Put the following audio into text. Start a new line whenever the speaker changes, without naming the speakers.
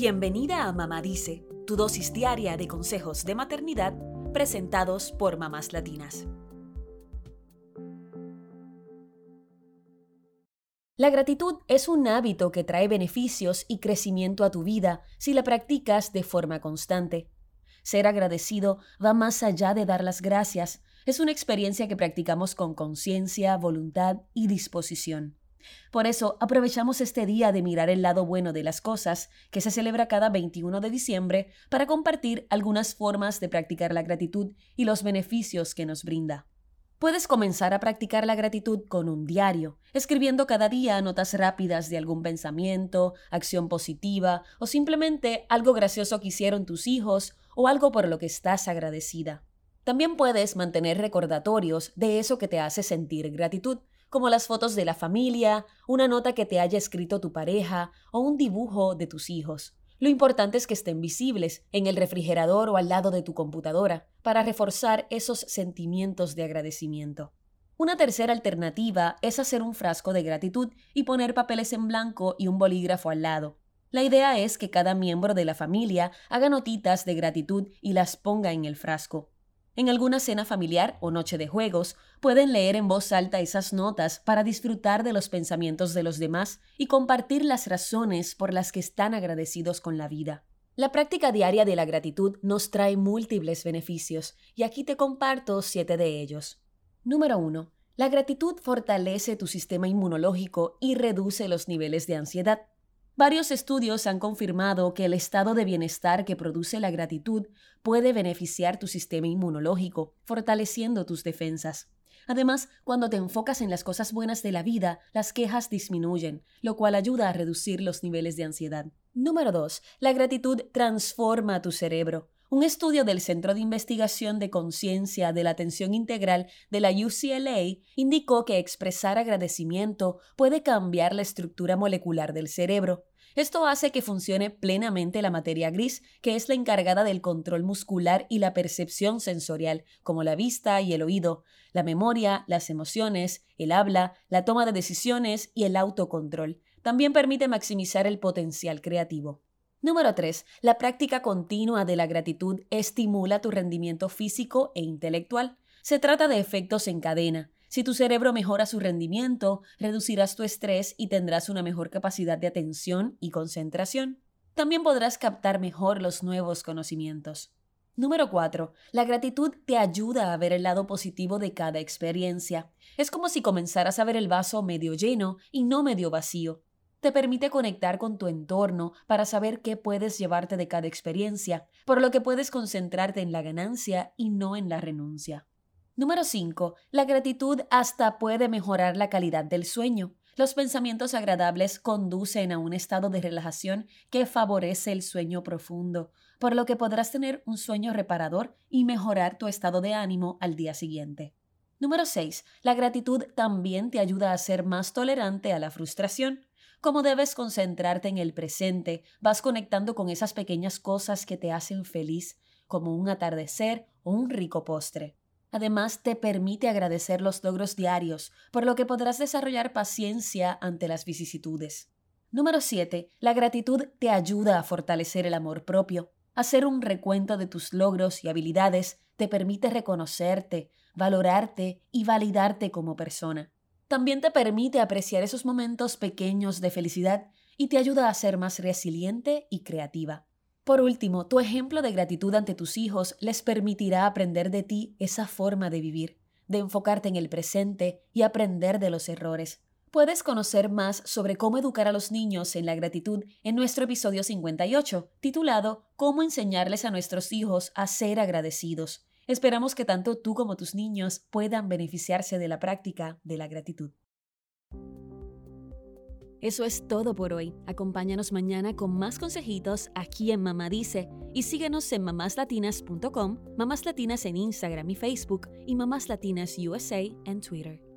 Bienvenida a Mamá Dice, tu dosis diaria de consejos de maternidad presentados por mamás latinas. La gratitud es un hábito que trae beneficios y crecimiento a tu vida si la practicas de forma constante. Ser agradecido va más allá de dar las gracias, es una experiencia que practicamos con conciencia, voluntad y disposición. Por eso, aprovechamos este día de mirar el lado bueno de las cosas, que se celebra cada 21 de diciembre, para compartir algunas formas de practicar la gratitud y los beneficios que nos brinda. Puedes comenzar a practicar la gratitud con un diario, escribiendo cada día notas rápidas de algún pensamiento, acción positiva o simplemente algo gracioso que hicieron tus hijos o algo por lo que estás agradecida. También puedes mantener recordatorios de eso que te hace sentir gratitud, como las fotos de la familia, una nota que te haya escrito tu pareja o un dibujo de tus hijos. Lo importante es que estén visibles en el refrigerador o al lado de tu computadora para reforzar esos sentimientos de agradecimiento. Una tercera alternativa es hacer un frasco de gratitud y poner papeles en blanco y un bolígrafo al lado. La idea es que cada miembro de la familia haga notitas de gratitud y las ponga en el frasco. En alguna cena familiar o noche de juegos, pueden leer en voz alta esas notas para disfrutar de los pensamientos de los demás y compartir las razones por las que están agradecidos con la vida. La práctica diaria de la gratitud nos trae múltiples beneficios y aquí te comparto siete de ellos. Número 1. La gratitud fortalece tu sistema inmunológico y reduce los niveles de ansiedad. Varios estudios han confirmado que el estado de bienestar que produce la gratitud puede beneficiar tu sistema inmunológico, fortaleciendo tus defensas. Además, cuando te enfocas en las cosas buenas de la vida, las quejas disminuyen, lo cual ayuda a reducir los niveles de ansiedad. Número 2. La gratitud transforma tu cerebro. Un estudio del Centro de Investigación de Conciencia de la Atención Integral de la UCLA indicó que expresar agradecimiento puede cambiar la estructura molecular del cerebro. Esto hace que funcione plenamente la materia gris, que es la encargada del control muscular y la percepción sensorial, como la vista y el oído, la memoria, las emociones, el habla, la toma de decisiones y el autocontrol. También permite maximizar el potencial creativo. Número 3. La práctica continua de la gratitud estimula tu rendimiento físico e intelectual. Se trata de efectos en cadena. Si tu cerebro mejora su rendimiento, reducirás tu estrés y tendrás una mejor capacidad de atención y concentración. También podrás captar mejor los nuevos conocimientos. Número 4. La gratitud te ayuda a ver el lado positivo de cada experiencia. Es como si comenzaras a ver el vaso medio lleno y no medio vacío. Te permite conectar con tu entorno para saber qué puedes llevarte de cada experiencia, por lo que puedes concentrarte en la ganancia y no en la renuncia. Número 5. La gratitud hasta puede mejorar la calidad del sueño. Los pensamientos agradables conducen a un estado de relajación que favorece el sueño profundo, por lo que podrás tener un sueño reparador y mejorar tu estado de ánimo al día siguiente. Número 6. La gratitud también te ayuda a ser más tolerante a la frustración. Como debes concentrarte en el presente, vas conectando con esas pequeñas cosas que te hacen feliz, como un atardecer o un rico postre. Además, te permite agradecer los logros diarios, por lo que podrás desarrollar paciencia ante las vicisitudes. Número 7. La gratitud te ayuda a fortalecer el amor propio. Hacer un recuento de tus logros y habilidades te permite reconocerte, valorarte y validarte como persona. También te permite apreciar esos momentos pequeños de felicidad y te ayuda a ser más resiliente y creativa. Por último, tu ejemplo de gratitud ante tus hijos les permitirá aprender de ti esa forma de vivir, de enfocarte en el presente y aprender de los errores. Puedes conocer más sobre cómo educar a los niños en la gratitud en nuestro episodio 58, titulado Cómo enseñarles a nuestros hijos a ser agradecidos. Esperamos que tanto tú como tus niños puedan beneficiarse de la práctica de la gratitud. Eso es todo por hoy. Acompáñanos mañana con más consejitos aquí en Mamá Dice y síguenos en mamáslatinas.com, Mamás Latinas en Instagram y Facebook y Mamás Latinas USA en Twitter.